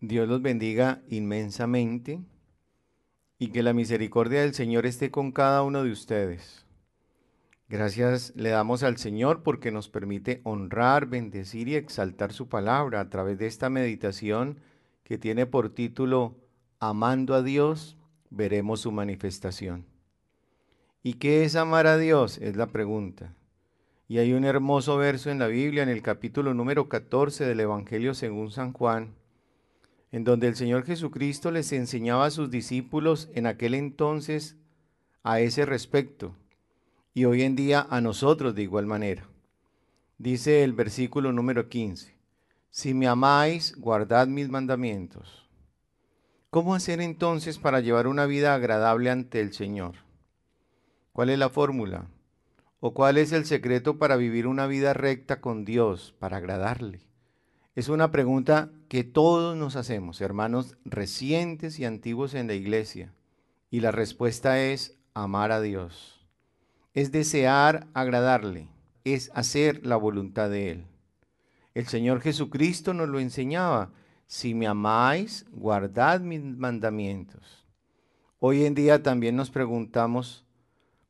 Dios los bendiga inmensamente y que la misericordia del Señor esté con cada uno de ustedes. Gracias le damos al Señor porque nos permite honrar, bendecir y exaltar su palabra a través de esta meditación que tiene por título Amando a Dios, veremos su manifestación. ¿Y qué es amar a Dios? Es la pregunta. Y hay un hermoso verso en la Biblia, en el capítulo número 14 del Evangelio según San Juan, en donde el Señor Jesucristo les enseñaba a sus discípulos en aquel entonces a ese respecto y hoy en día a nosotros de igual manera. Dice el versículo número 15, si me amáis, guardad mis mandamientos. ¿Cómo hacer entonces para llevar una vida agradable ante el Señor? ¿Cuál es la fórmula? ¿O cuál es el secreto para vivir una vida recta con Dios, para agradarle? Es una pregunta que todos nos hacemos, hermanos recientes y antiguos en la iglesia. Y la respuesta es amar a Dios. Es desear agradarle, es hacer la voluntad de Él. El Señor Jesucristo nos lo enseñaba. Si me amáis, guardad mis mandamientos. Hoy en día también nos preguntamos,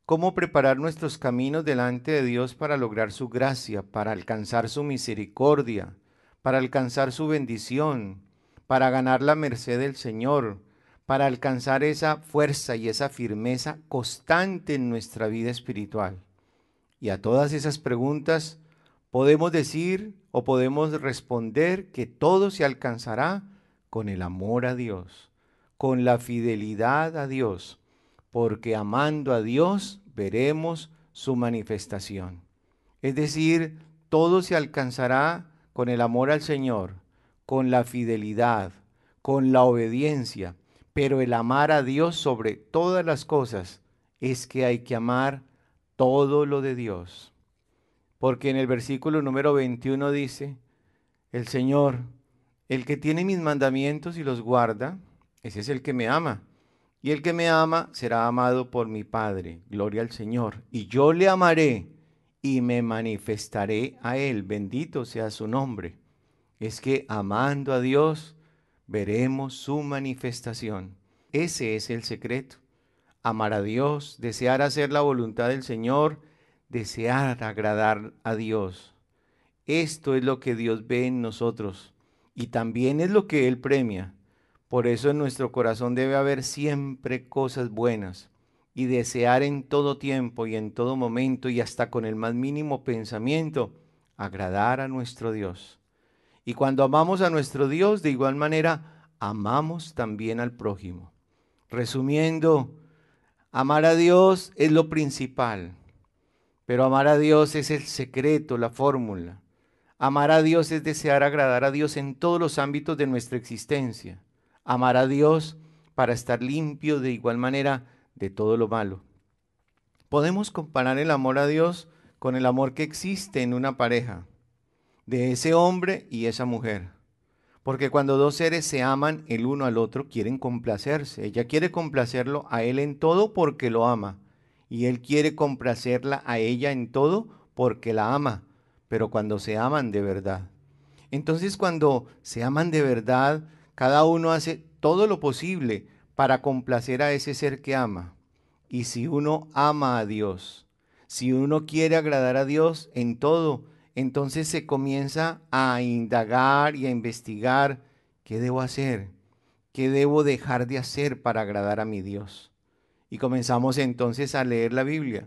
¿cómo preparar nuestros caminos delante de Dios para lograr su gracia, para alcanzar su misericordia? Para alcanzar su bendición, para ganar la merced del Señor, para alcanzar esa fuerza y esa firmeza constante en nuestra vida espiritual. Y a todas esas preguntas podemos decir o podemos responder que todo se alcanzará con el amor a Dios, con la fidelidad a Dios, porque amando a Dios veremos su manifestación. Es decir, todo se alcanzará con el amor al Señor, con la fidelidad, con la obediencia, pero el amar a Dios sobre todas las cosas es que hay que amar todo lo de Dios. Porque en el versículo número 21 dice, el Señor, el que tiene mis mandamientos y los guarda, ese es el que me ama. Y el que me ama será amado por mi Padre. Gloria al Señor. Y yo le amaré y me manifestaré a Él. Bendito sea su nombre. Es que amando a Dios veremos su manifestación. Ese es el secreto. Amar a Dios, desear hacer la voluntad del Señor, desear agradar a Dios. Esto es lo que Dios ve en nosotros y también es lo que Él premia. Por eso en nuestro corazón debe haber siempre cosas buenas y desear en todo tiempo y en todo momento y hasta con el más mínimo pensamiento agradar a nuestro Dios. Y cuando amamos a nuestro Dios, de igual manera, amamos también al prójimo. Resumiendo, amar a Dios es lo principal, pero amar a Dios es el secreto, la fórmula. Amar a Dios es desear agradar a Dios en todos los ámbitos de nuestra existencia. Amar a Dios para estar limpio de igual manera de todo lo malo. Podemos comparar el amor a Dios con el amor que existe en una pareja, de ese hombre y esa mujer. Porque cuando dos seres se aman el uno al otro, quieren complacerse. Ella quiere complacerlo a él en todo porque lo ama. Y él quiere complacerla a ella en todo porque la ama. Pero cuando se aman de verdad. Entonces cuando se aman de verdad, cada uno hace todo lo posible para complacer a ese ser que ama. Y si uno ama a Dios, si uno quiere agradar a Dios en todo, entonces se comienza a indagar y a investigar qué debo hacer, qué debo dejar de hacer para agradar a mi Dios. Y comenzamos entonces a leer la Biblia,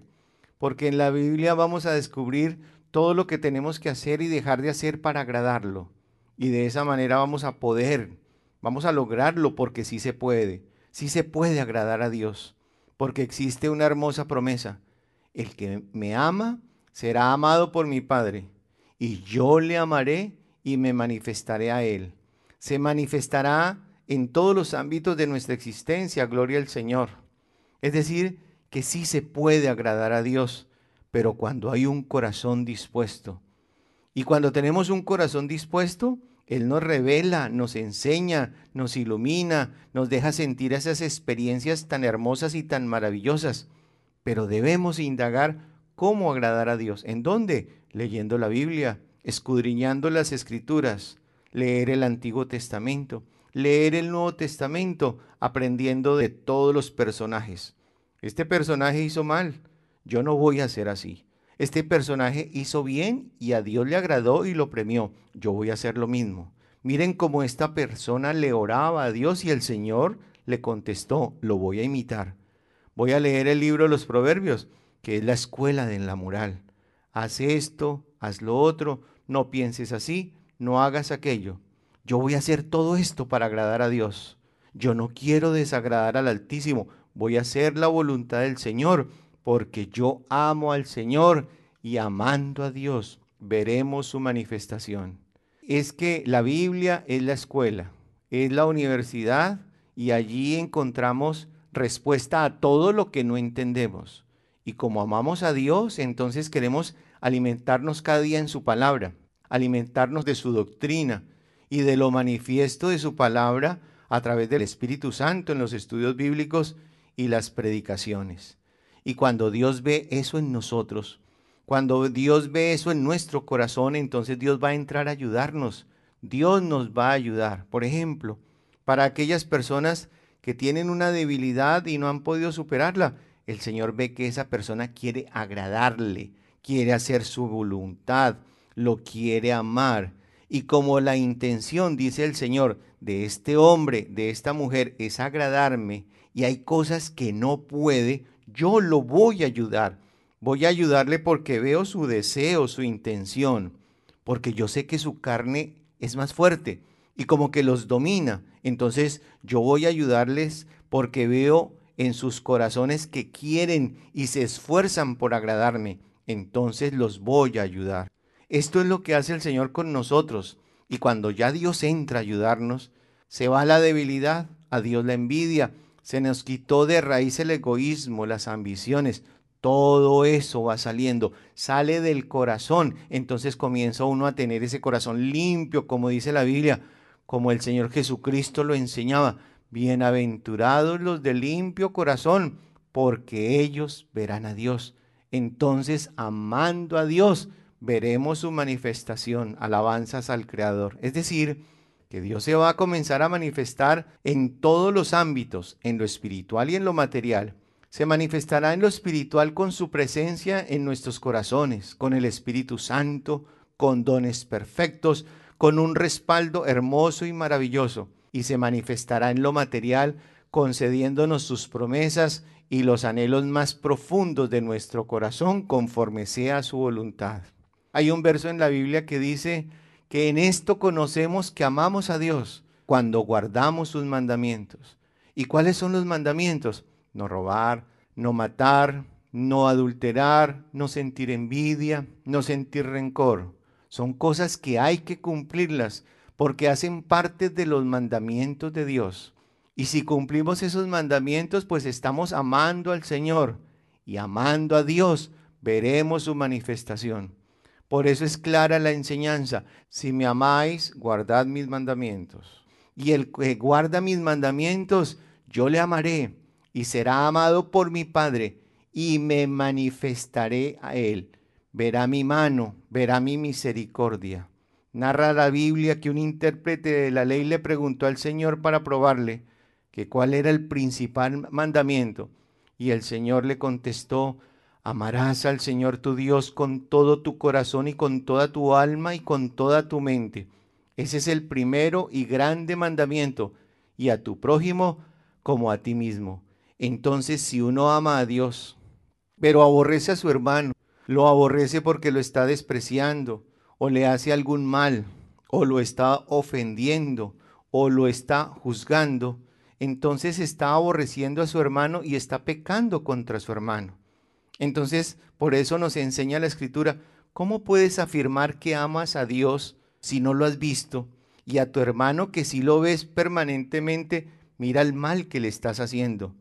porque en la Biblia vamos a descubrir todo lo que tenemos que hacer y dejar de hacer para agradarlo. Y de esa manera vamos a poder, vamos a lograrlo porque sí se puede sí se puede agradar a Dios, porque existe una hermosa promesa. El que me ama será amado por mi Padre, y yo le amaré y me manifestaré a él. Se manifestará en todos los ámbitos de nuestra existencia, gloria al Señor. Es decir, que sí se puede agradar a Dios, pero cuando hay un corazón dispuesto. Y cuando tenemos un corazón dispuesto, él nos revela, nos enseña, nos ilumina, nos deja sentir esas experiencias tan hermosas y tan maravillosas. Pero debemos indagar cómo agradar a Dios. ¿En dónde? Leyendo la Biblia, escudriñando las escrituras, leer el Antiguo Testamento, leer el Nuevo Testamento, aprendiendo de todos los personajes. Este personaje hizo mal, yo no voy a ser así. Este personaje hizo bien y a Dios le agradó y lo premió, yo voy a hacer lo mismo. Miren cómo esta persona le oraba a Dios y el Señor le contestó, lo voy a imitar. Voy a leer el libro de los Proverbios, que es la escuela de la moral. Haz esto, haz lo otro, no pienses así, no hagas aquello. Yo voy a hacer todo esto para agradar a Dios. Yo no quiero desagradar al Altísimo, voy a hacer la voluntad del Señor, porque yo amo al Señor y amando a Dios veremos su manifestación es que la Biblia es la escuela, es la universidad y allí encontramos respuesta a todo lo que no entendemos. Y como amamos a Dios, entonces queremos alimentarnos cada día en su palabra, alimentarnos de su doctrina y de lo manifiesto de su palabra a través del Espíritu Santo en los estudios bíblicos y las predicaciones. Y cuando Dios ve eso en nosotros, cuando Dios ve eso en nuestro corazón, entonces Dios va a entrar a ayudarnos. Dios nos va a ayudar. Por ejemplo, para aquellas personas que tienen una debilidad y no han podido superarla, el Señor ve que esa persona quiere agradarle, quiere hacer su voluntad, lo quiere amar. Y como la intención, dice el Señor, de este hombre, de esta mujer, es agradarme, y hay cosas que no puede, yo lo voy a ayudar. Voy a ayudarle porque veo su deseo, su intención, porque yo sé que su carne es más fuerte y como que los domina. Entonces yo voy a ayudarles porque veo en sus corazones que quieren y se esfuerzan por agradarme. Entonces los voy a ayudar. Esto es lo que hace el Señor con nosotros. Y cuando ya Dios entra a ayudarnos, se va la debilidad, a Dios la envidia, se nos quitó de raíz el egoísmo, las ambiciones, todo eso va saliendo, sale del corazón. Entonces comienza uno a tener ese corazón limpio, como dice la Biblia, como el Señor Jesucristo lo enseñaba. Bienaventurados los de limpio corazón, porque ellos verán a Dios. Entonces, amando a Dios, veremos su manifestación, alabanzas al Creador. Es decir, que Dios se va a comenzar a manifestar en todos los ámbitos, en lo espiritual y en lo material se manifestará en lo espiritual con su presencia en nuestros corazones, con el Espíritu Santo, con dones perfectos, con un respaldo hermoso y maravilloso, y se manifestará en lo material concediéndonos sus promesas y los anhelos más profundos de nuestro corazón conforme sea su voluntad. Hay un verso en la Biblia que dice que en esto conocemos que amamos a Dios cuando guardamos sus mandamientos. ¿Y cuáles son los mandamientos? no robar, no matar, no adulterar, no sentir envidia, no sentir rencor. Son cosas que hay que cumplirlas porque hacen parte de los mandamientos de Dios. Y si cumplimos esos mandamientos, pues estamos amando al Señor y amando a Dios, veremos su manifestación. Por eso es clara la enseñanza, si me amáis, guardad mis mandamientos. Y el que guarda mis mandamientos, yo le amaré y será amado por mi Padre, y me manifestaré a él. Verá mi mano, verá mi misericordia. Narra la Biblia que un intérprete de la ley le preguntó al Señor para probarle que cuál era el principal mandamiento. Y el Señor le contestó, amarás al Señor tu Dios con todo tu corazón y con toda tu alma y con toda tu mente. Ese es el primero y grande mandamiento, y a tu prójimo como a ti mismo. Entonces, si uno ama a Dios, pero aborrece a su hermano, lo aborrece porque lo está despreciando, o le hace algún mal, o lo está ofendiendo, o lo está juzgando, entonces está aborreciendo a su hermano y está pecando contra su hermano. Entonces, por eso nos enseña la escritura, ¿cómo puedes afirmar que amas a Dios si no lo has visto? Y a tu hermano que si lo ves permanentemente, mira el mal que le estás haciendo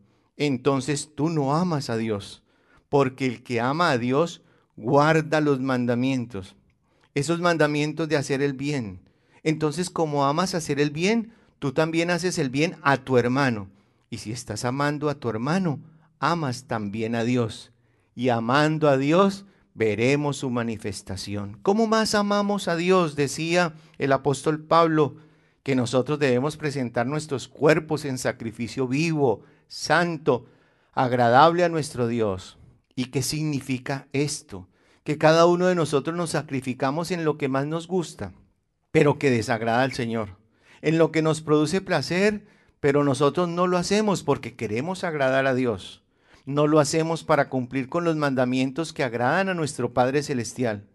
entonces tú no amas a Dios, porque el que ama a Dios guarda los mandamientos, esos mandamientos de hacer el bien. Entonces como amas hacer el bien, tú también haces el bien a tu hermano. Y si estás amando a tu hermano, amas también a Dios. Y amando a Dios, veremos su manifestación. ¿Cómo más amamos a Dios? Decía el apóstol Pablo, que nosotros debemos presentar nuestros cuerpos en sacrificio vivo, santo, agradable a nuestro Dios. ¿Y qué significa esto? Que cada uno de nosotros nos sacrificamos en lo que más nos gusta, pero que desagrada al Señor, en lo que nos produce placer, pero nosotros no lo hacemos porque queremos agradar a Dios. No lo hacemos para cumplir con los mandamientos que agradan a nuestro Padre Celestial.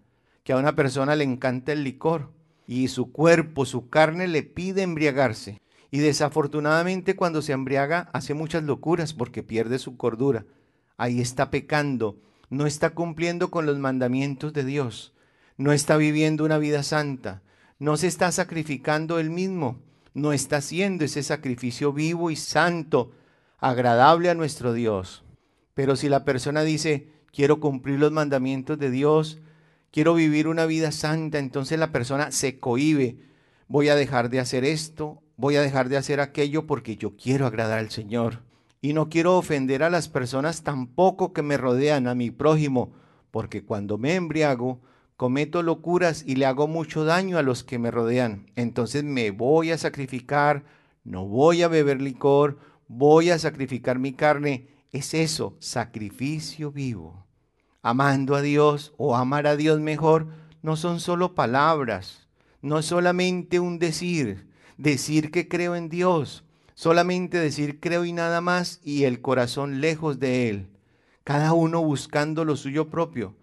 Que a una persona le encanta el licor y su cuerpo, su carne le pide embriagarse. Y desafortunadamente cuando se embriaga hace muchas locuras porque pierde su cordura. Ahí está pecando, no está cumpliendo con los mandamientos de Dios, no está viviendo una vida santa, no se está sacrificando él mismo, no está haciendo ese sacrificio vivo y santo, agradable a nuestro Dios. Pero si la persona dice, quiero cumplir los mandamientos de Dios, quiero vivir una vida santa, entonces la persona se cohíbe, voy a dejar de hacer esto, voy a dejar de hacer aquello porque yo quiero agradar al Señor. Y no quiero ofender a las personas tampoco que me rodean, a mi prójimo, porque cuando me embriago, cometo locuras y le hago mucho daño a los que me rodean. Entonces me voy a sacrificar, no voy a beber licor, voy a sacrificar mi carne. Es eso, sacrificio vivo. Amando a Dios o amar a Dios mejor, no son solo palabras, no solamente un decir, decir que creo en Dios, solamente decir creo y nada más y el corazón lejos de Él, cada uno buscando lo suyo propio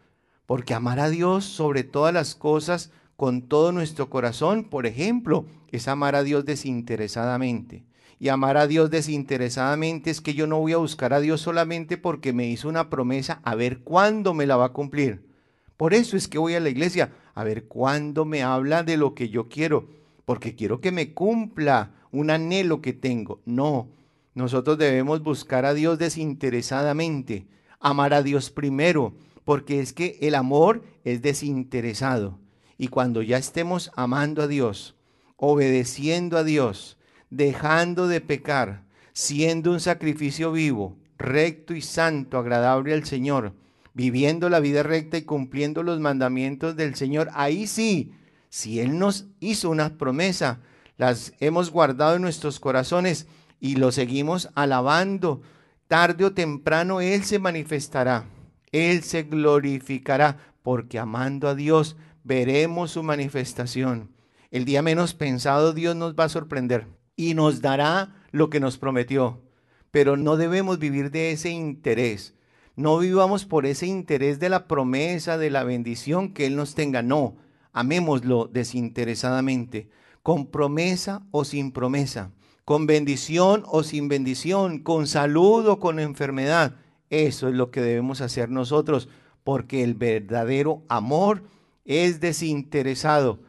porque amar a Dios sobre todas las cosas con todo nuestro corazón, por ejemplo, es amar a Dios desinteresadamente. Y amar a Dios desinteresadamente es que yo no voy a buscar a Dios solamente porque me hizo una promesa a ver cuándo me la va a cumplir. Por eso es que voy a la iglesia, a ver cuándo me habla de lo que yo quiero, porque quiero que me cumpla un anhelo que tengo. No, nosotros debemos buscar a Dios desinteresadamente, amar a Dios primero porque es que el amor es desinteresado. Y cuando ya estemos amando a Dios, obedeciendo a Dios, dejando de pecar, siendo un sacrificio vivo, recto y santo, agradable al Señor, viviendo la vida recta y cumpliendo los mandamientos del Señor, ahí sí, si Él nos hizo una promesa, las hemos guardado en nuestros corazones y lo seguimos alabando, tarde o temprano Él se manifestará. Él se glorificará, porque amando a Dios veremos su manifestación. El día menos pensado Dios nos va a sorprender y nos dará lo que nos prometió. Pero no debemos vivir de ese interés. No vivamos por ese interés de la promesa, de la bendición que Él nos tenga. No, amémoslo desinteresadamente, con promesa o sin promesa, con bendición o sin bendición, con salud o con enfermedad. Eso es lo que debemos hacer nosotros, porque el verdadero amor es desinteresado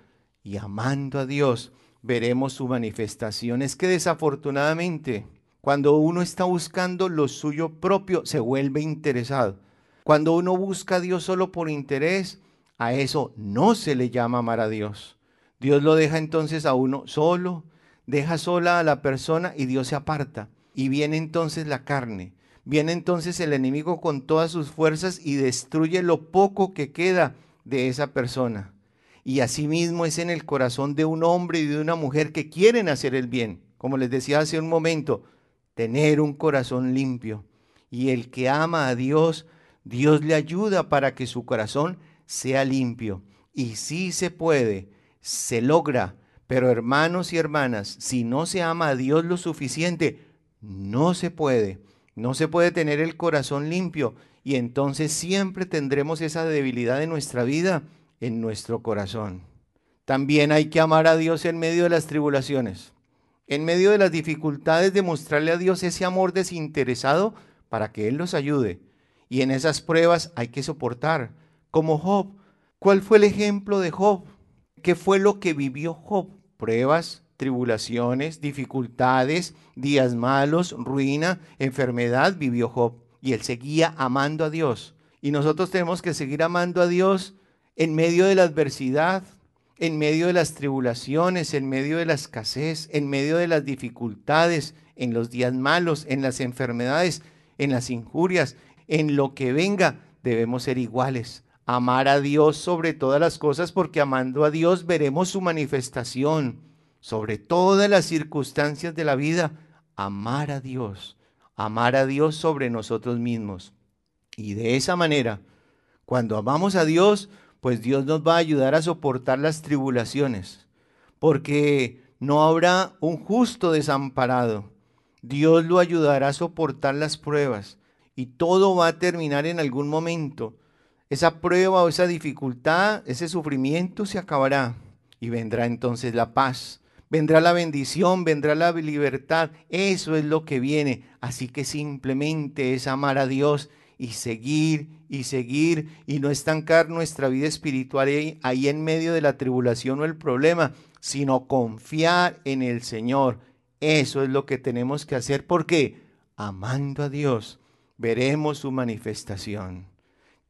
y amando a Dios veremos su manifestación. Es que desafortunadamente, cuando uno está buscando lo suyo propio, se vuelve interesado. Cuando uno busca a Dios solo por interés, a eso no se le llama amar a Dios. Dios lo deja entonces a uno solo, deja sola a la persona y Dios se aparta. Y viene entonces la carne, Viene entonces el enemigo con todas sus fuerzas y destruye lo poco que queda de esa persona. Y asimismo es en el corazón de un hombre y de una mujer que quieren hacer el bien. Como les decía hace un momento, tener un corazón limpio. Y el que ama a Dios, Dios le ayuda para que su corazón sea limpio. Y sí se puede, se logra. Pero hermanos y hermanas, si no se ama a Dios lo suficiente, no se puede. No se puede tener el corazón limpio y entonces siempre tendremos esa debilidad de nuestra vida en nuestro corazón. También hay que amar a Dios en medio de las tribulaciones, en medio de las dificultades, demostrarle a Dios ese amor desinteresado para que Él nos ayude. Y en esas pruebas hay que soportar, como Job. ¿Cuál fue el ejemplo de Job? ¿Qué fue lo que vivió Job? Pruebas, tribulaciones, dificultades, días malos, ruina, enfermedad, vivió Job. Y él seguía amando a Dios. Y nosotros tenemos que seguir amando a Dios en medio de la adversidad, en medio de las tribulaciones, en medio de la escasez, en medio de las dificultades, en los días malos, en las enfermedades, en las injurias, en lo que venga, debemos ser iguales, amar a Dios sobre todas las cosas, porque amando a Dios veremos su manifestación sobre todas las circunstancias de la vida. Amar a Dios, amar a Dios sobre nosotros mismos. Y de esa manera, cuando amamos a Dios, pues Dios nos va a ayudar a soportar las tribulaciones, porque no habrá un justo desamparado. Dios lo ayudará a soportar las pruebas y todo va a terminar en algún momento. Esa prueba o esa dificultad, ese sufrimiento se acabará y vendrá entonces la paz, vendrá la bendición, vendrá la libertad. Eso es lo que viene. Así que simplemente es amar a Dios y seguir y seguir y no estancar nuestra vida espiritual ahí, ahí, en medio de la tribulación o el problema, sino confiar en el Señor. Eso es lo que tenemos que hacer porque amando a Dios veremos su manifestación.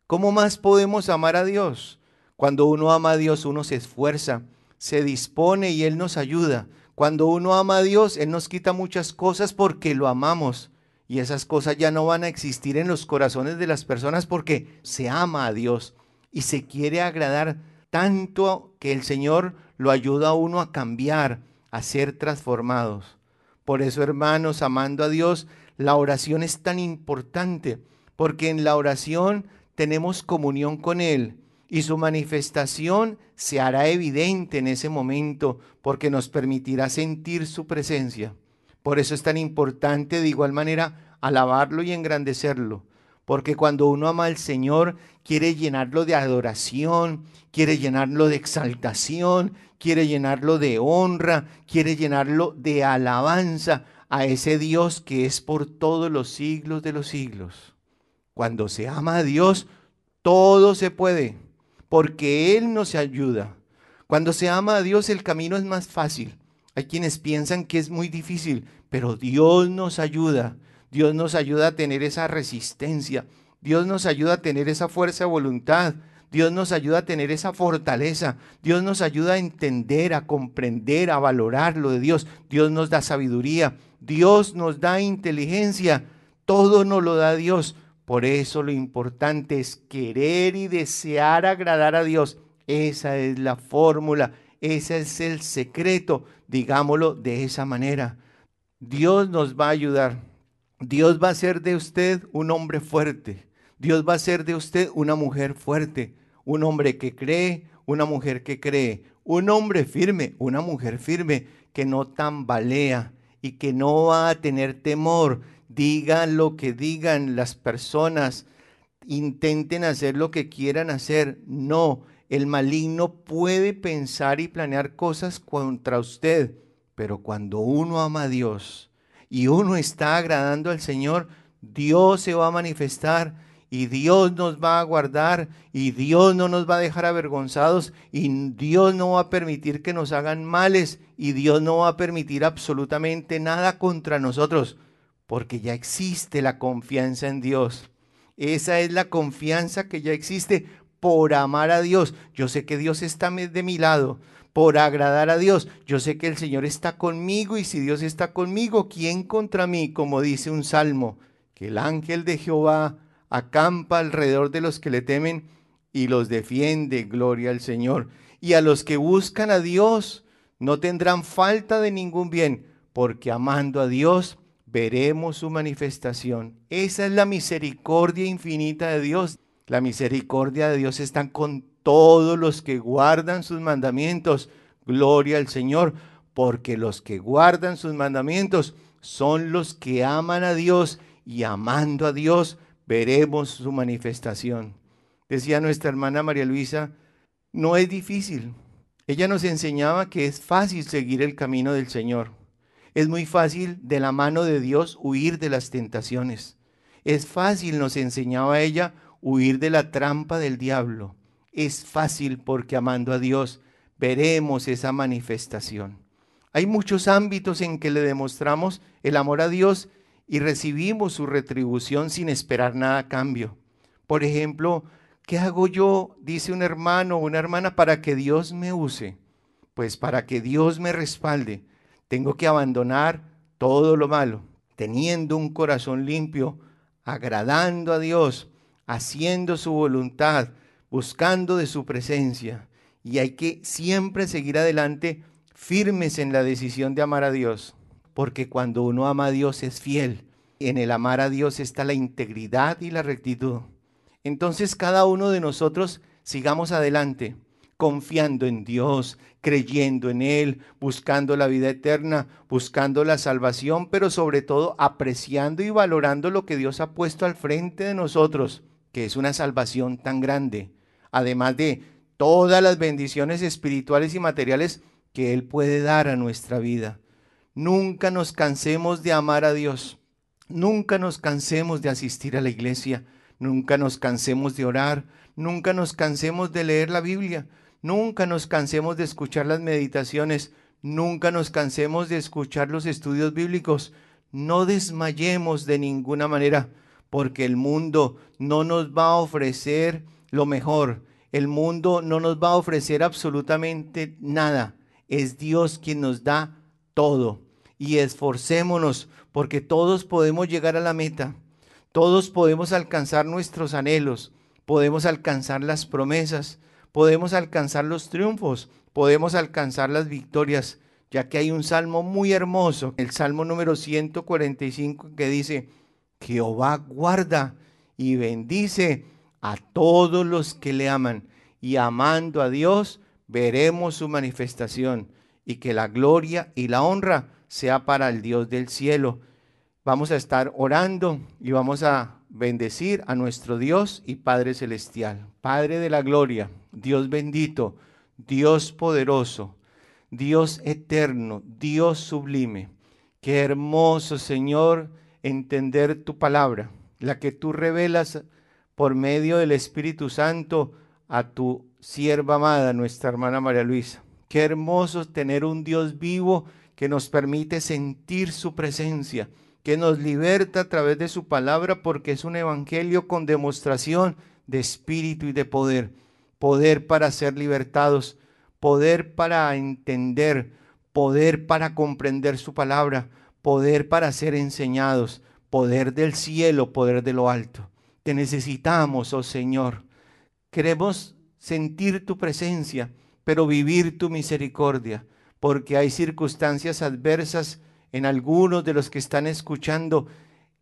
¿Cómo más podemos amar a Dios? Cuando uno ama a Dios, uno se esfuerza, se dispone y Él nos ayuda. Cuando uno ama a Dios, Él nos quita muchas cosas porque lo amamos. Y esas cosas ya no van a existir en los corazones de las personas porque se ama a Dios y se quiere agradar tanto que el Señor lo ayuda a uno a cambiar, a ser transformados. Por eso, hermanos, amando a Dios, la oración es tan importante, porque en la oración tenemos comunión con Él y su manifestación se hará evidente en ese momento, porque nos permitirá sentir su presencia. Por eso es tan importante de igual manera alabarlo y engrandecerlo. Porque cuando uno ama al Señor, quiere llenarlo de adoración, quiere llenarlo de exaltación, quiere llenarlo de honra, quiere llenarlo de alabanza a ese Dios que es por todos los siglos de los siglos. Cuando se ama a Dios, todo se puede, porque Él nos ayuda. Cuando se ama a Dios, el camino es más fácil. Hay quienes piensan que es muy difícil, pero Dios nos ayuda. Dios nos ayuda a tener esa resistencia. Dios nos ayuda a tener esa fuerza de voluntad. Dios nos ayuda a tener esa fortaleza. Dios nos ayuda a entender, a comprender, a valorar lo de Dios. Dios nos da sabiduría. Dios nos da inteligencia. Todo nos lo da Dios. Por eso lo importante es querer y desear agradar a Dios. Esa es la fórmula. Ese es el secreto digámoslo de esa manera. Dios nos va a ayudar. Dios va a ser de usted un hombre fuerte. Dios va a ser de usted una mujer fuerte. Un hombre que cree, una mujer que cree. Un hombre firme, una mujer firme, que no tambalea y que no va a tener temor. Digan lo que digan las personas. Intenten hacer lo que quieran hacer. No, el maligno puede pensar y planear cosas contra usted, pero cuando uno ama a Dios y uno está agradando al Señor, Dios se va a manifestar y Dios nos va a guardar y Dios no nos va a dejar avergonzados y Dios no va a permitir que nos hagan males y Dios no va a permitir absolutamente nada contra nosotros porque ya existe la confianza en Dios. Esa es la confianza que ya existe por amar a Dios. Yo sé que Dios está de mi lado, por agradar a Dios. Yo sé que el Señor está conmigo y si Dios está conmigo, ¿quién contra mí? Como dice un salmo, que el ángel de Jehová acampa alrededor de los que le temen y los defiende, gloria al Señor. Y a los que buscan a Dios no tendrán falta de ningún bien, porque amando a Dios veremos su manifestación. Esa es la misericordia infinita de Dios. La misericordia de Dios está con todos los que guardan sus mandamientos. Gloria al Señor, porque los que guardan sus mandamientos son los que aman a Dios y amando a Dios veremos su manifestación. Decía nuestra hermana María Luisa, no es difícil. Ella nos enseñaba que es fácil seguir el camino del Señor. Es muy fácil de la mano de Dios huir de las tentaciones. Es fácil, nos enseñaba ella, huir de la trampa del diablo. Es fácil porque amando a Dios veremos esa manifestación. Hay muchos ámbitos en que le demostramos el amor a Dios y recibimos su retribución sin esperar nada a cambio. Por ejemplo, ¿qué hago yo, dice un hermano o una hermana, para que Dios me use? Pues para que Dios me respalde, tengo que abandonar todo lo malo, teniendo un corazón limpio, agradando a Dios, haciendo su voluntad, buscando de su presencia. Y hay que siempre seguir adelante firmes en la decisión de amar a Dios, porque cuando uno ama a Dios es fiel. En el amar a Dios está la integridad y la rectitud. Entonces cada uno de nosotros sigamos adelante, confiando en Dios, creyendo en Él, buscando la vida eterna, buscando la salvación, pero sobre todo apreciando y valorando lo que Dios ha puesto al frente de nosotros, que es una salvación tan grande, además de todas las bendiciones espirituales y materiales que Él puede dar a nuestra vida. Nunca nos cansemos de amar a Dios. Nunca nos cansemos de asistir a la iglesia. Nunca nos cansemos de orar. Nunca nos cansemos de leer la Biblia. Nunca nos cansemos de escuchar las meditaciones. Nunca nos cansemos de escuchar los estudios bíblicos. No desmayemos de ninguna manera, porque el mundo no nos va a ofrecer lo mejor. El mundo no nos va a ofrecer absolutamente nada es Dios quien nos da todo. Y esforcémonos porque todos podemos llegar a la meta. Todos podemos alcanzar nuestros anhelos. Podemos alcanzar las promesas. Podemos alcanzar los triunfos. Podemos alcanzar las victorias. Ya que hay un salmo muy hermoso, el salmo número 145, que dice, Jehová guarda y bendice a todos los que le aman. Y amando a Dios, veremos su manifestación y que la gloria y la honra sea para el Dios del cielo. Vamos a estar orando y vamos a bendecir a nuestro Dios y Padre Celestial, Padre de la gloria, Dios bendito, Dios poderoso, Dios eterno, Dios sublime. Qué hermoso, Señor, entender tu palabra, la que tú revelas por medio del Espíritu Santo a tu sierva amada, nuestra hermana María Luisa. Qué hermoso tener un Dios vivo que nos permite sentir su presencia, que nos liberta a través de su palabra porque es un evangelio con demostración de espíritu y de poder. Poder para ser libertados, poder para entender, poder para comprender su palabra, poder para ser enseñados, poder del cielo, poder de lo alto. Te necesitamos, oh Señor. Queremos sentir tu presencia, pero vivir tu misericordia, porque hay circunstancias adversas en algunos de los que están escuchando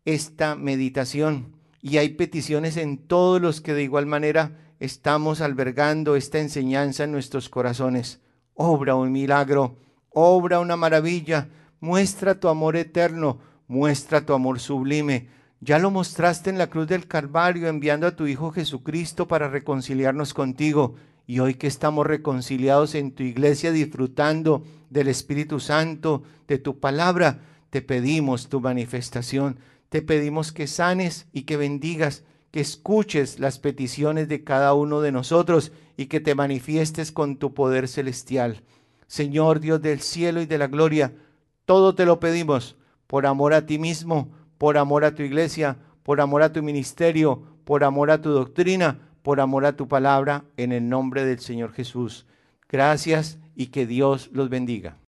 esta meditación y hay peticiones en todos los que de igual manera estamos albergando esta enseñanza en nuestros corazones. Obra un milagro, obra una maravilla, muestra tu amor eterno, muestra tu amor sublime ya lo mostraste en la cruz del Calvario enviando a tu Hijo Jesucristo para reconciliarnos contigo. Y hoy que estamos reconciliados en tu iglesia disfrutando del Espíritu Santo, de tu palabra, te pedimos tu manifestación. Te pedimos que sanes y que bendigas, que escuches las peticiones de cada uno de nosotros y que te manifiestes con tu poder celestial. Señor Dios del cielo y de la gloria, todo te lo pedimos por amor a ti mismo por amor a tu iglesia, por amor a tu ministerio, por amor a tu doctrina, por amor a tu palabra, en el nombre del Señor Jesús. Gracias y que Dios los bendiga.